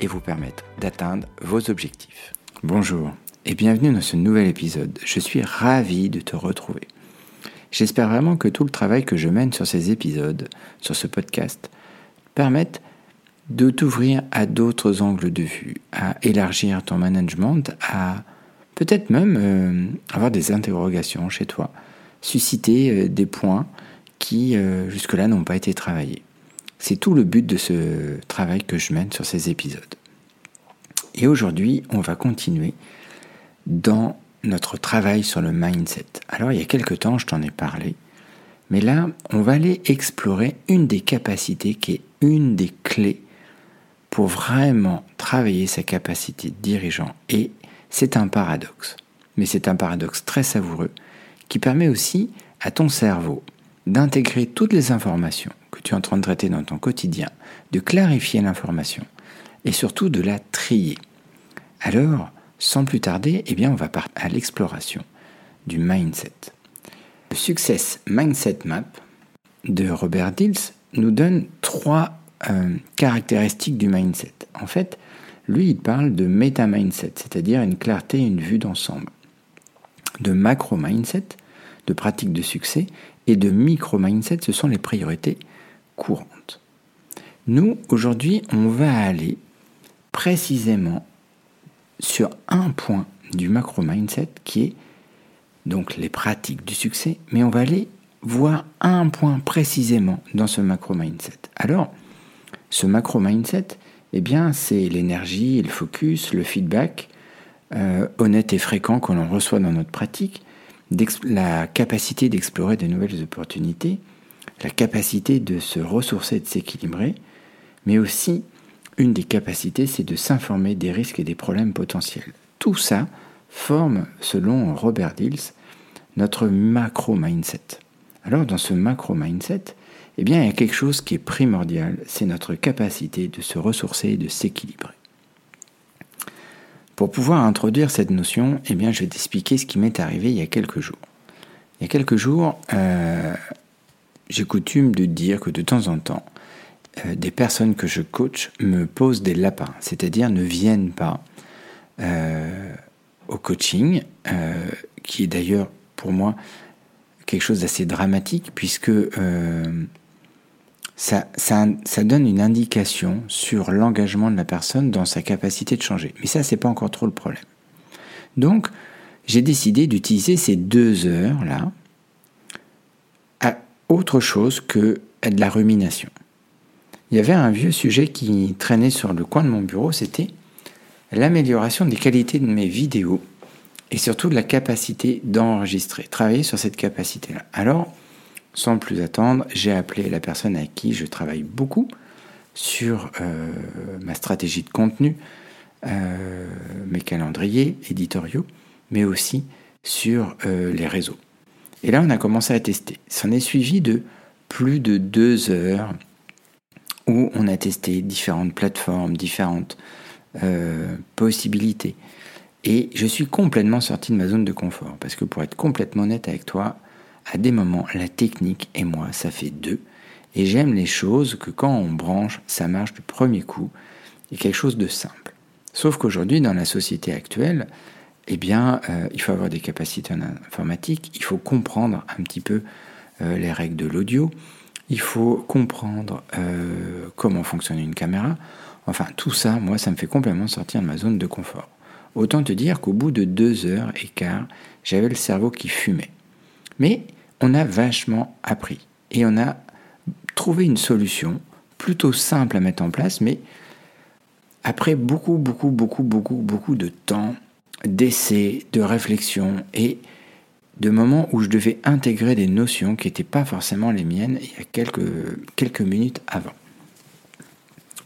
et vous permettre d'atteindre vos objectifs. Bonjour et bienvenue dans ce nouvel épisode. Je suis ravi de te retrouver. J'espère vraiment que tout le travail que je mène sur ces épisodes, sur ce podcast, permette de t'ouvrir à d'autres angles de vue, à élargir ton management, à peut-être même euh, avoir des interrogations chez toi, susciter euh, des points qui euh, jusque-là n'ont pas été travaillés. C'est tout le but de ce travail que je mène sur ces épisodes. Et aujourd'hui, on va continuer dans notre travail sur le mindset. Alors, il y a quelque temps, je t'en ai parlé, mais là, on va aller explorer une des capacités qui est une des clés pour vraiment travailler sa capacité de dirigeant. Et c'est un paradoxe, mais c'est un paradoxe très savoureux qui permet aussi à ton cerveau d'intégrer toutes les informations que tu es en train de traiter dans ton quotidien, de clarifier l'information et surtout de la trier. Alors, sans plus tarder, eh bien, on va partir à l'exploration du mindset. Le Success Mindset Map de Robert Dills nous donne trois euh, caractéristiques du mindset. En fait, lui, il parle de meta-mindset, c'est-à-dire une clarté et une vue d'ensemble. De macro-mindset, de pratique de succès, et de micro-mindset, ce sont les priorités courantes. Nous, aujourd'hui, on va aller précisément sur un point du macro-mindset qui est donc les pratiques du succès, mais on va aller voir un point précisément dans ce macro-mindset. Alors, ce macro-mindset, eh bien, c'est l'énergie, le focus, le feedback euh, honnête et fréquent que l'on reçoit dans notre pratique, la capacité d'explorer de nouvelles opportunités, la capacité de se ressourcer, de s'équilibrer, mais aussi une des capacités, c'est de s'informer des risques et des problèmes potentiels. Tout ça forme, selon Robert Dills, notre macro-mindset. Alors dans ce macro-mindset, eh il y a quelque chose qui est primordial, c'est notre capacité de se ressourcer et de s'équilibrer. Pour pouvoir introduire cette notion, eh bien, je vais t'expliquer ce qui m'est arrivé il y a quelques jours. Il y a quelques jours, euh, j'ai coutume de dire que de temps en temps, euh, des personnes que je coach me posent des lapins, c'est-à-dire ne viennent pas euh, au coaching, qui est d'ailleurs pour moi quelque chose d'assez dramatique, puisque ça, donne une indication sur l'engagement de la personne dans sa capacité de changer. Mais ça, c'est pas encore trop le problème. Donc, j'ai décidé d'utiliser ces deux heures-là à autre chose que de la rumination. Il y avait un vieux sujet qui traînait sur le coin de mon bureau, c'était l'amélioration des qualités de mes vidéos et surtout de la capacité d'enregistrer, travailler sur cette capacité-là. Alors, sans plus attendre, j'ai appelé la personne avec qui je travaille beaucoup sur euh, ma stratégie de contenu, euh, mes calendriers éditoriaux, mais aussi sur euh, les réseaux. Et là, on a commencé à tester. C'en est suivi de plus de deux heures où on a testé différentes plateformes, différentes possibilités. Et je suis complètement sorti de ma zone de confort. Parce que pour être complètement honnête avec toi, à des moments, la technique et moi, ça fait deux. Et j'aime les choses que quand on branche, ça marche du premier coup. Et quelque chose de simple. Sauf qu'aujourd'hui, dans la société actuelle, eh bien, euh, il faut avoir des capacités en informatique, il faut comprendre un petit peu euh, les règles de l'audio, il faut comprendre euh, comment fonctionne une caméra. Enfin, tout ça, moi, ça me fait complètement sortir de ma zone de confort. Autant te dire qu'au bout de deux heures et quart, j'avais le cerveau qui fumait. Mais on a vachement appris et on a trouvé une solution plutôt simple à mettre en place, mais après beaucoup, beaucoup, beaucoup, beaucoup, beaucoup de temps, d'essais, de réflexion et de moments où je devais intégrer des notions qui n'étaient pas forcément les miennes il y a quelques, quelques minutes avant.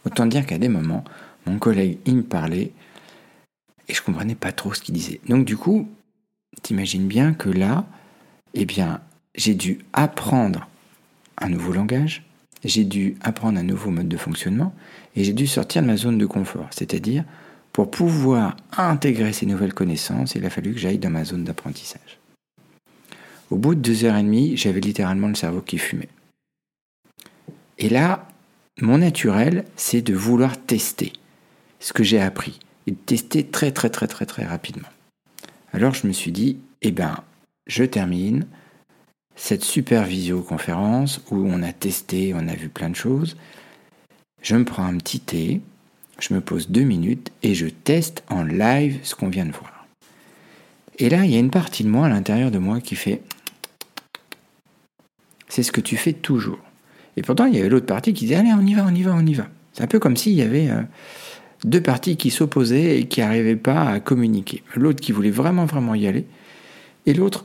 Autant dire qu'à des moments, mon collègue, il me parlait Et je comprenais pas trop ce qu'il disait. Donc du coup, t'imagines bien que là, eh bien, j'ai dû apprendre un nouveau langage, j'ai dû apprendre un nouveau mode de fonctionnement et j'ai dû sortir de ma zone de confort. C'est-à-dire, pour pouvoir intégrer ces nouvelles connaissances, il a fallu que j'aille dans ma zone d'apprentissage. Au bout de deux heures et demie, j'avais littéralement le cerveau qui fumait. Et là, mon naturel, c'est de vouloir tester ce que j'ai appris et de tester très très très très très rapidement. Alors je me suis dit, eh ben, je termine cette super visioconférence où on a testé, on a vu plein de choses. Je me prends un petit thé, je me pose deux minutes et je teste en live ce qu'on vient de voir. Et là, il y a une partie de moi à l'intérieur de moi qui fait c'est ce que tu fais toujours. Et pourtant, il y avait l'autre partie qui disait Allez, on y va, on y va, on y va. C'est un peu comme s'il y avait euh, deux parties qui s'opposaient et qui n'arrivaient pas à communiquer. L'autre qui voulait vraiment, vraiment y aller, et l'autre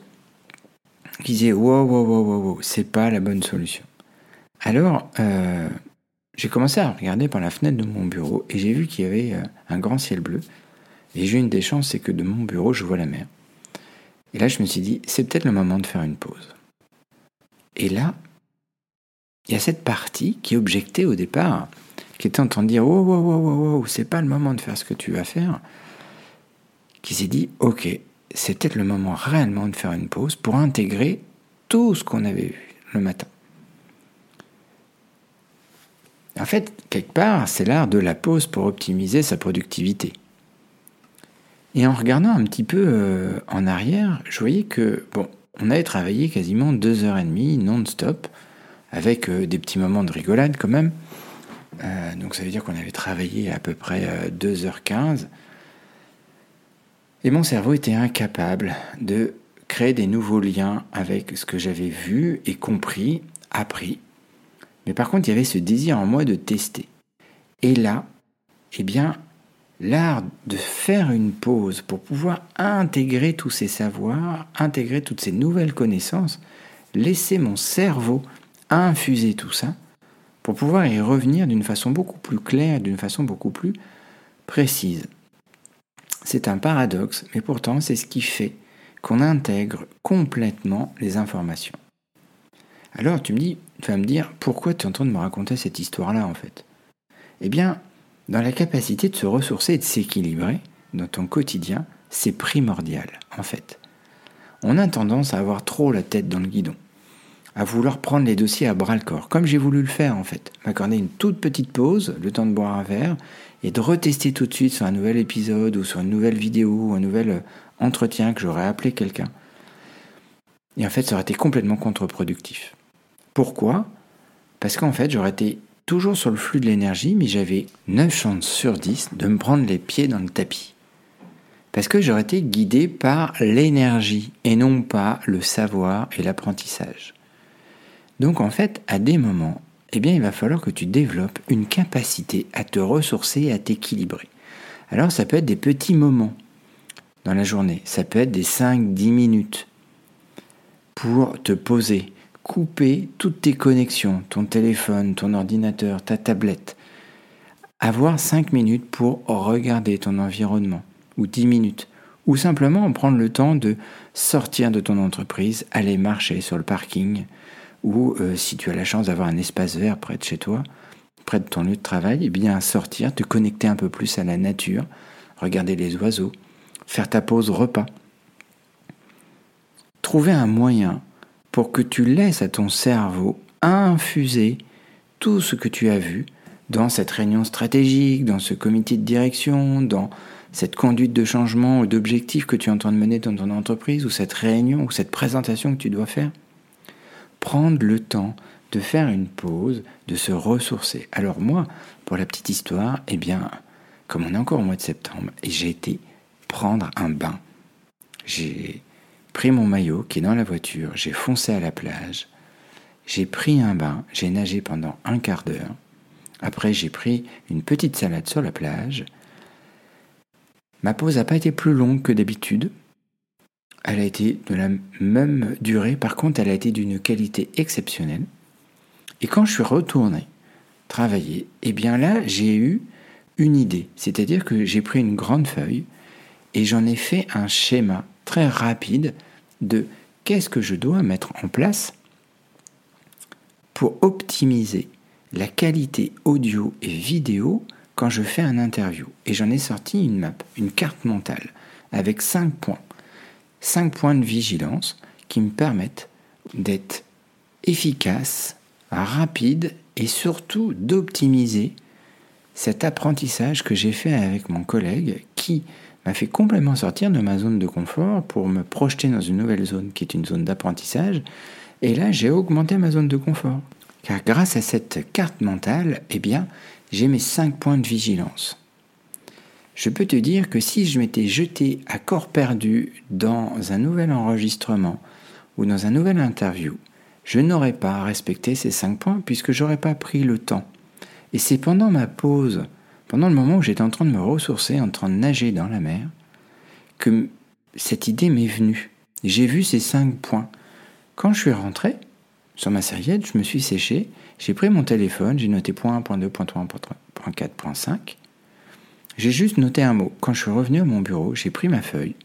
qui disait Wow, wow, wow, wow, wow, c'est pas la bonne solution. Alors, euh, j'ai commencé à regarder par la fenêtre de mon bureau et j'ai vu qu'il y avait euh, un grand ciel bleu. Et j'ai une des chances, c'est que de mon bureau, je vois la mer. Et là, je me suis dit C'est peut-être le moment de faire une pause. Et là, il y a cette partie qui objectait au départ, qui était en train de dire Oh, oh, oh, oh, oh, c'est pas le moment de faire ce que tu vas faire, qui s'est dit Ok, peut-être le moment réellement de faire une pause pour intégrer tout ce qu'on avait vu le matin. En fait, quelque part, c'est l'art de la pause pour optimiser sa productivité. Et en regardant un petit peu euh, en arrière, je voyais que, bon, on avait travaillé quasiment deux heures et demie non-stop avec euh, des petits moments de rigolade quand même. Euh, donc ça veut dire qu'on avait travaillé à peu près 2h15. Et mon cerveau était incapable de créer des nouveaux liens avec ce que j'avais vu et compris, appris. Mais par contre, il y avait ce désir en moi de tester. Et là, eh bien, l'art de faire une pause pour pouvoir intégrer tous ces savoirs, intégrer toutes ces nouvelles connaissances, laisser mon cerveau infuser tout ça pour pouvoir y revenir d'une façon beaucoup plus claire, d'une façon beaucoup plus précise. C'est un paradoxe, mais pourtant c'est ce qui fait qu'on intègre complètement les informations. Alors tu me dis, tu vas me dire, pourquoi tu es en train de me raconter cette histoire-là en fait? Eh bien, dans la capacité de se ressourcer et de s'équilibrer dans ton quotidien, c'est primordial en fait. On a tendance à avoir trop la tête dans le guidon à vouloir prendre les dossiers à bras le corps, comme j'ai voulu le faire en fait. M'accorder une toute petite pause, le temps de boire un verre, et de retester tout de suite sur un nouvel épisode ou sur une nouvelle vidéo ou un nouvel euh, entretien que j'aurais appelé quelqu'un. Et en fait, ça aurait été complètement contre-productif. Pourquoi? Parce qu'en fait, j'aurais été toujours sur le flux de l'énergie, mais j'avais 9 chances sur 10 de me prendre les pieds dans le tapis. Parce que j'aurais été guidé par l'énergie et non pas le savoir et l'apprentissage. Donc en fait, à des moments, eh bien, il va falloir que tu développes une capacité à te ressourcer et à t'équilibrer. Alors ça peut être des petits moments dans la journée, ça peut être des 5-10 minutes pour te poser, couper toutes tes connexions, ton téléphone, ton ordinateur, ta tablette. Avoir 5 minutes pour regarder ton environnement, ou 10 minutes, ou simplement prendre le temps de sortir de ton entreprise, aller marcher sur le parking, ou euh, si tu as la chance d'avoir un espace vert près de chez toi, près de ton lieu de travail, eh bien sortir, te connecter un peu plus à la nature, regarder les oiseaux, faire ta pause repas. Trouver un moyen pour que tu laisses à ton cerveau infuser tout ce que tu as vu dans cette réunion stratégique, dans ce comité de direction, dans cette conduite de changement ou d'objectif que tu es en train de mener dans ton entreprise, ou cette réunion, ou cette présentation que tu dois faire prendre le temps de faire une pause, de se ressourcer. Alors moi, pour la petite histoire, eh bien, comme on est encore au mois de septembre, j'ai été prendre un bain. J'ai pris mon maillot qui est dans la voiture, j'ai foncé à la plage, j'ai pris un bain, j'ai nagé pendant un quart d'heure. Après, j'ai pris une petite salade sur la plage. Ma pause n'a pas été plus longue que d'habitude, elle a été de la même durée, par contre elle a été d'une qualité exceptionnelle. Et quand je suis retourné travailler, eh bien là j'ai eu une idée, c'est-à-dire que j'ai pris une grande feuille et j'en ai fait un schéma très rapide de qu'est-ce que je dois mettre en place pour optimiser la qualité audio et vidéo quand je fais un interview. Et j'en ai sorti une map, une carte mentale, avec cinq points. Cinq points de vigilance qui me permettent d'être efficace, rapide et surtout d'optimiser cet apprentissage que j'ai fait avec mon collègue qui m'a fait complètement sortir de ma zone de confort pour me projeter dans une nouvelle zone qui est une zone d'apprentissage. Et là, j'ai augmenté ma zone de confort. Car grâce à cette carte mentale, eh bien, j'ai mes cinq points de vigilance. Je peux te dire que si je m'étais jeté à corps perdu dans un nouvel enregistrement ou dans un nouvel interview, je n'aurais pas respecté ces cinq points puisque j'aurais pas pris le temps. Et c'est pendant ma pause, pendant le moment où j'étais en train de me ressourcer, en train de nager dans la mer, que cette idée m'est venue. J'ai vu ces cinq points. Quand je suis rentré, sur ma serviette, je me suis séché, j'ai pris mon téléphone, j'ai noté point 1, point 2, point 3, point 4, point 5. J'ai juste noté un mot. Quand je suis revenu à mon bureau, j'ai pris ma feuille,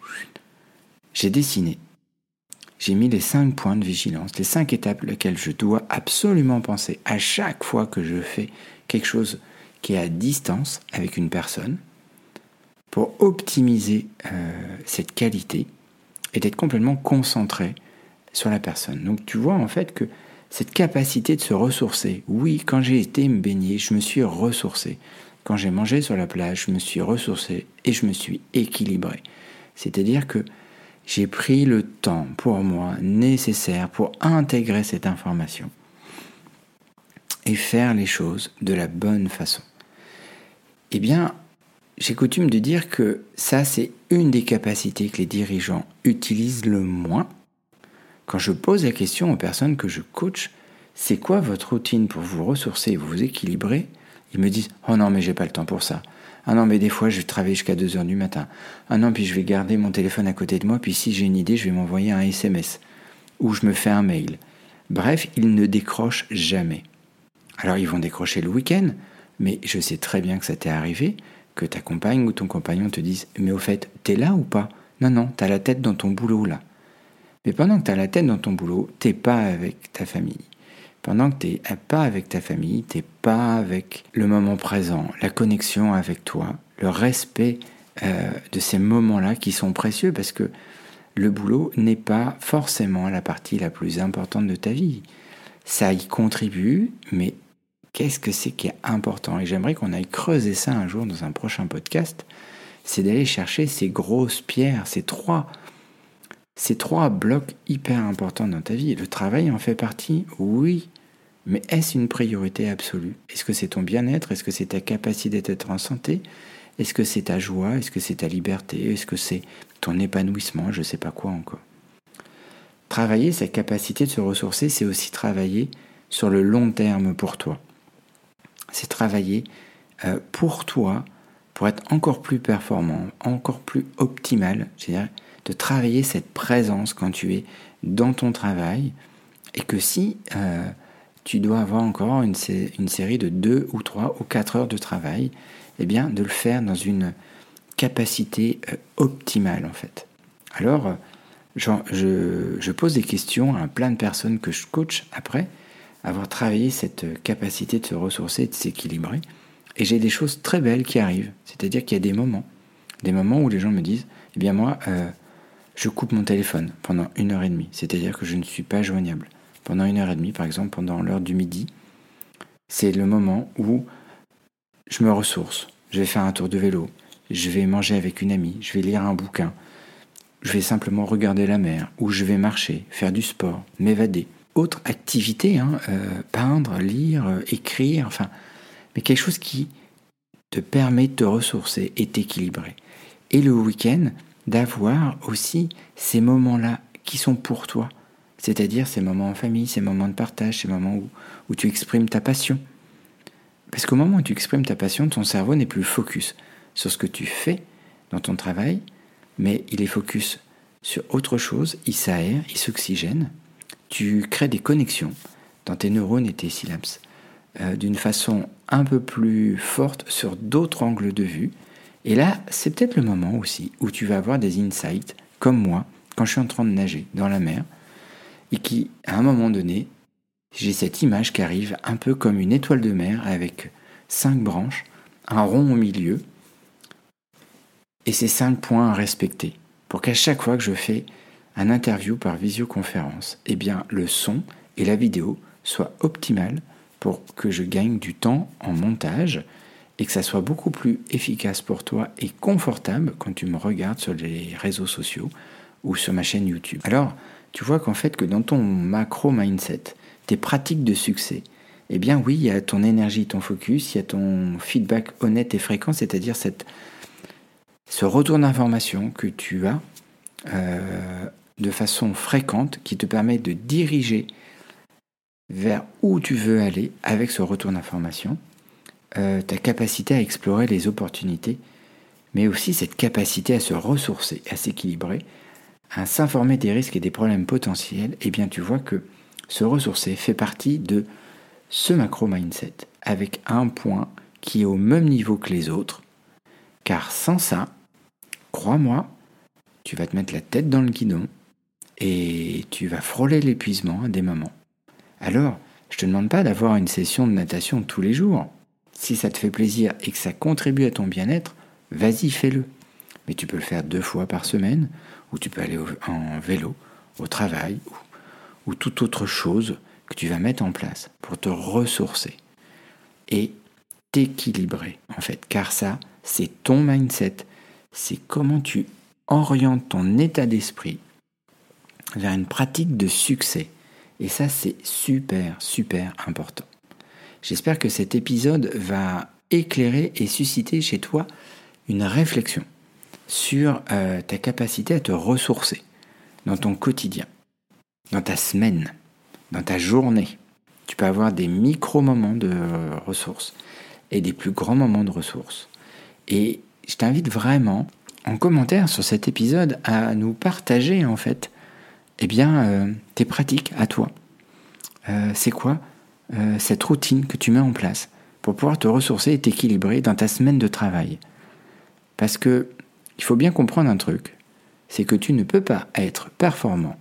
j'ai dessiné. J'ai mis les cinq points de vigilance, les cinq étapes auxquelles je dois absolument penser à chaque fois que je fais quelque chose qui est à distance avec une personne pour optimiser euh, cette qualité et d'être complètement concentré sur la personne. Donc tu vois en fait que cette capacité de se ressourcer. Oui, quand j'ai été me baigner, je me suis ressourcé. Quand j'ai mangé sur la plage, je me suis ressourcé et je me suis équilibré. C'est-à-dire que j'ai pris le temps pour moi nécessaire pour intégrer cette information et faire les choses de la bonne façon. Eh bien, j'ai coutume de dire que ça, c'est une des capacités que les dirigeants utilisent le moins quand je pose la question aux personnes que je coach, c'est quoi votre routine pour vous ressourcer et vous équilibrer Ils me disent Oh non, mais j'ai pas le temps pour ça. Ah non, mais des fois, je vais travailler jusqu'à 2 heures du matin. Ah non, puis je vais garder mon téléphone à côté de moi, puis si j'ai une idée, je vais m'envoyer un SMS. Ou je me fais un mail. Bref, ils ne décrochent jamais. Alors, ils vont décrocher le week-end, mais je sais très bien que ça t'est arrivé, que ta compagne ou ton compagnon te dise Mais au fait, t'es là ou pas? Non, non, t'as la tête dans ton boulot là. Mais pendant que tu as la tête dans ton boulot, t'es pas avec ta famille. Pendant que tu n'es pas avec ta famille, t'es pas avec le moment présent, la connexion avec toi, le respect euh, de ces moments-là qui sont précieux parce que le boulot n'est pas forcément la partie la plus importante de ta vie. Ça y contribue, mais qu'est-ce que c'est qui est important? Et j'aimerais qu'on aille creuser ça un jour dans un prochain podcast. C'est d'aller chercher ces grosses pierres, ces trois ces trois blocs hyper importants dans ta vie. Le travail en fait partie, oui, mais est-ce une priorité absolue? Est-ce que c'est ton bien-être? Est-ce que c'est ta capacité d'être en santé? Est-ce que c'est ta joie? Est-ce que c'est ta liberté? Est-ce que c'est ton épanouissement? Je ne sais pas quoi encore. Travailler sa capacité de se ressourcer, c'est aussi travailler sur le long terme pour toi. C'est travailler euh, pour toi, pour être encore plus performant, encore plus optimal, de travailler cette présence quand tu es dans ton travail et que si euh, tu dois avoir encore une, série de deux ou trois ou quatre heures de travail, eh bien de le faire dans une capacité euh, optimale en fait. Alors, euh, je, je, pose des questions à plein de personnes que je coach après avoir travaillé cette capacité de se ressourcer, de s'équilibrer. Et j'ai des choses très belles qui arrivent. C'est-à-dire qu'il y a des moments, des moments où les gens me disent, eh bien moi, je coupe mon téléphone pendant une heure et demie, c'est-à-dire que je ne suis pas joignable. Pendant une heure et demie, par exemple, pendant l'heure du midi, c'est le moment où je me ressource. Je vais faire un tour de vélo, je vais manger avec une amie, je vais lire un bouquin, je vais simplement regarder la mer, ou je vais marcher, faire du sport, m'évader. Autre activité, hein, euh, peindre, lire, euh, écrire, enfin, mais quelque chose qui te permet de te ressourcer et t'équilibrer. Et le week-end, d'avoir aussi ces moments-là qui sont pour toi, c'est-à-dire ces moments en famille, ces moments de partage, ces moments où, où tu exprimes ta passion. Parce qu'au moment où tu exprimes ta passion, ton cerveau n'est plus focus sur ce que tu fais dans ton travail, mais il est focus sur autre chose, il s'aère, il s'oxygène, tu crées des connexions dans tes neurones et tes synapses euh, d'une façon un peu plus forte sur d'autres angles de vue, Et là, c'est peut-être le moment aussi où tu vas avoir des insights, comme moi, quand je suis en train de nager dans la mer, et qui, à un moment donné, j'ai cette image qui arrive un peu comme une étoile de mer avec cinq branches, un rond au milieu, et ces cinq points à respecter, pour qu'à chaque fois que je fais un interview par visioconférence, eh bien le son et la vidéo soient optimales pour que je gagne du temps en montage et que ça soit beaucoup plus efficace pour toi et confortable quand tu me regardes sur les réseaux sociaux ou sur ma chaîne YouTube. Alors, tu vois qu'en fait que dans ton macro mindset, tes pratiques de succès, eh bien oui, il y a ton énergie, ton focus, il y a ton feedback honnête et fréquent, c'est-à-dire ce retour d'information que tu as euh, de façon fréquente qui te permet de diriger vers où tu veux aller avec ce retour d'information, euh, ta capacité à explorer les opportunités, mais aussi cette capacité à se ressourcer, à s'équilibrer, à s'informer des risques et des problèmes potentiels, eh bien tu vois que se ressourcer fait partie de ce macro mindset, avec un point qui est au même niveau que les autres, car sans ça, crois-moi, tu vas te mettre la tête dans le guidon et tu vas frôler l'épuisement à des moments. Alors, je te demande pas d'avoir une session de natation tous les jours. Si ça te fait plaisir et que ça contribue à ton bien-être, vas-y, fais-le. Mais tu peux le faire deux fois par semaine, ou tu peux aller en vélo, au travail, ou, ou toute autre chose que tu vas mettre en place pour te ressourcer et t'équilibrer, en fait. Car ça, c'est ton mindset, c'est comment tu orientes ton état d'esprit vers une pratique de succès. Et ça, c'est super, super important. J'espère que cet épisode va éclairer et susciter chez toi une réflexion sur euh, ta capacité à te ressourcer dans ton quotidien, dans ta semaine, dans ta journée. Tu peux avoir des micro-moments de ressources et des plus grands moments de ressources. Et je t'invite vraiment en commentaire sur cet épisode à nous partager en fait eh bien, euh, tes pratiques à toi. Euh, c'est quoi euh, cette routine que tu mets en place pour pouvoir te ressourcer et t'équilibrer dans ta semaine de travail Parce que il faut bien comprendre un truc, c'est que tu ne peux pas être performant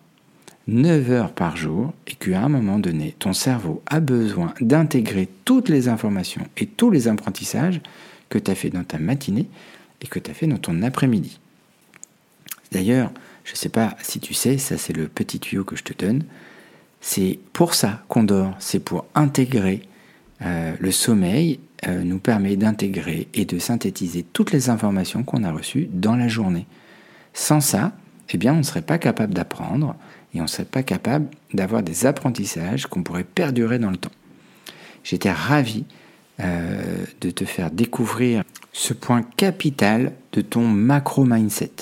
9 heures par jour et qu'à un moment donné, ton cerveau a besoin d'intégrer toutes les informations et tous les apprentissages que tu as fait dans ta matinée et que tu as fait dans ton après-midi. D'ailleurs, je ne sais pas si tu sais, ça c'est le petit tuyau que je te donne. C'est pour ça qu'on dort, c'est pour intégrer euh, le sommeil, euh, nous permet d'intégrer et de synthétiser toutes les informations qu'on a reçues dans la journée. Sans ça, eh bien, on ne serait pas capable d'apprendre et on ne serait pas capable d'avoir des apprentissages qu'on pourrait perdurer dans le temps. J'étais ravi euh, de te faire découvrir ce point capital de ton macro mindset.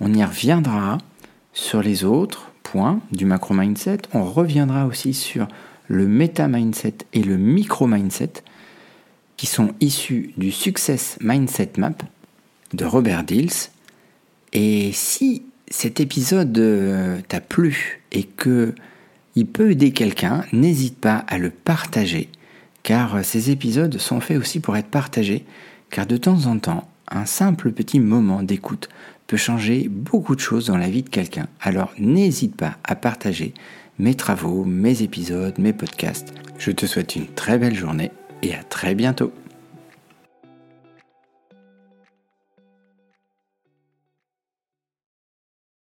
On y reviendra sur les autres du macro mindset. On reviendra aussi sur le méta mindset et le micro mindset qui sont issus du Success Mindset Map de Robert Dills. Et si cet épisode euh, t'a plu et que il peut aider quelqu'un, n'hésite pas à le partager car ces épisodes sont faits aussi pour être partagés car de temps en temps, un simple petit moment d'écoute peut changer beaucoup de choses dans la vie de quelqu'un. Alors n'hésite pas à partager mes travaux, mes épisodes, mes podcasts. Je te souhaite une très belle journée et à très bientôt.